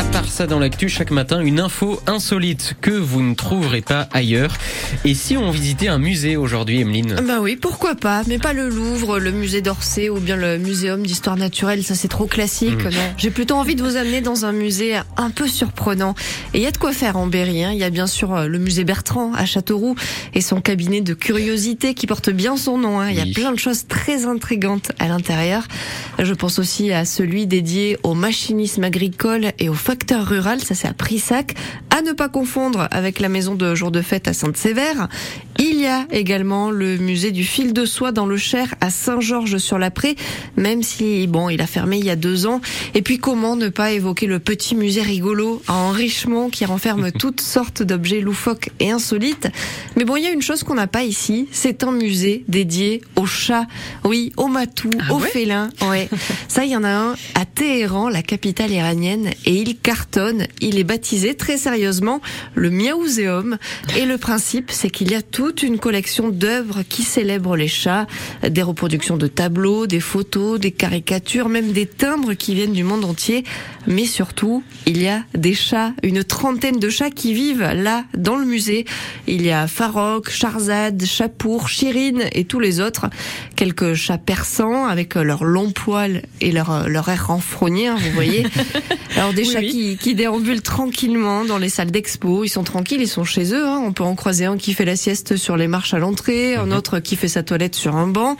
À part ça, dans l'actu, chaque matin, une info insolite que vous ne trouverez pas ailleurs. Et si on visitait un musée aujourd'hui, Emeline Bah oui, pourquoi pas, mais pas le Louvre, le musée d'Orsay ou bien le Muséum d'histoire naturelle, ça c'est trop classique. Mm. J'ai plutôt envie de vous amener dans un musée un peu surprenant. Et il y a de quoi faire en Berry. Hein. Il y a bien sûr euh, le musée Bertrand à Châteauroux et son cabinet de curiosité qui porte bien son nom. Hein. Il y a Oui. plein de choses très intrigantes à l'intérieur. Je pense aussi à celui dédié au machinisme agricole et au facteur rural, ça c'est à Prissac, à ne pas confondre avec la maison de jour de fête à Sainte-Sévère. Il y a également le musée du fil de soie dans le Cher à Saint-Georges-sur-la-Pré, même si bon, il a fermé il y a deux ans. Et puis comment ne pas évoquer le petit musée rigolo à Enrichement qui renferme toutes sortes d'objets loufoques et insolites. Mais bon, il y a une chose qu'on n'a pas ici, c'est un musée dédié aux chats, oui, aux matous, Ah aux ouais? félins. Ouais. Ça, il y en a un à Téhéran, la capitale iranienne, et il cartonne. Il est baptisé très sérieusement le Miaouséum. Et le principe, c'est qu'il y a toute une collection d'œuvres qui célèbrent les chats, des reproductions de tableaux, des photos, des caricatures, même des timbres qui viennent du monde entier. Mais surtout, il y a des chats, une trentaine de chats qui vivent là, dans le musée. Il y a Farok, Charzad, Chapour, Chirine et tous les autres. Quelques chats persans avec leurs longs poils et leur, leur air renfrogné, hein, vous voyez. Alors des Oui, chats oui. Qui, qui déambulent tranquillement dans les salles d'expo. Ils sont tranquilles, ils sont chez eux. hein. On peut en croiser un qui fait la sieste sur les marches à l'entrée, un autre qui fait sa toilette sur un banc.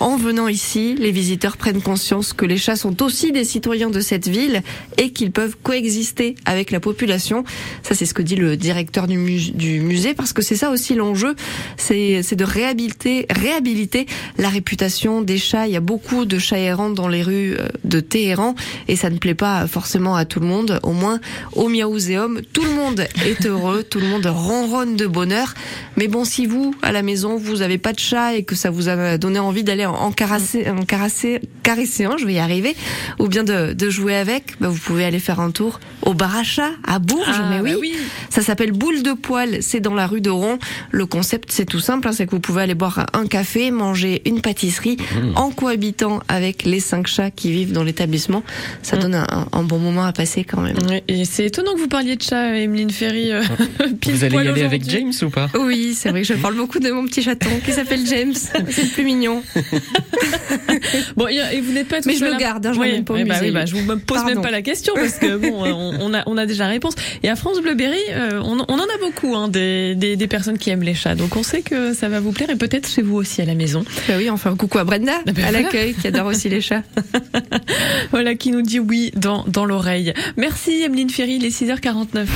En venant ici, les visiteurs prennent conscience que les chats sont aussi des citoyens de cette ville et qu'ils peuvent coexister avec la population. Ça, c'est ce que dit le directeur du, mus- du musée, parce que c'est ça aussi l'enjeu, c'est de réhabiliter, réhabiliter la réputation des chats. Il y a beaucoup de chats errants dans les rues euh, de Téhéran et ça ne plaît pas forcément à tout le monde. Au moins, au Miaouséum, tout le monde est heureux, tout le monde ronronne de bonheur. Mais bon, si vous, à la maison, vous avez pas de chat et que ça vous a donné envie d'aller en en caresser, en caresser, caresser un, je vais y arriver, ou bien de, de jouer avec, bah, vous pouvez aller faire un tour au bar à chat à Bourges. Ah, mais oui, bah oui. ça s'appelle Boule de poil. C'est dans la rue de Ron. Le concept, c'est tout simple. hein, c'est que vous pouvez aller boire un café, manger une pâtisserie en cohabitant avec les cinq chats qui vivent dans l'établissement. Ça donne un, un bon moment à passer quand même. Et c'est étonnant que vous parliez de chat, Emeline Ferry. euh, pile Vous allez y aller avec. James ou pas? Oui, c'est vrai que je parle beaucoup de mon petit chaton qui s'appelle James. C'est le plus mignon. Bon, et et vous n'êtes pas tout Mais je le à- garde, hein, je Oui, pas eh bah oui, bah, je vous pose Pardon. même pas la question parce que bon, euh, on, a, on a déjà la réponse. Et à France Bleu Berry, euh, on, on en a beaucoup hein, des, des, des personnes qui aiment les chats. Donc on sait que ça va vous plaire et peut-être chez vous aussi à la maison. Bah oui, un coucou à Brenda, ben à voilà. l'accueil, qui adore aussi les chats. Voilà qui nous dit oui dans, dans l'oreille. Merci Emeline Ferry, il est 6h49.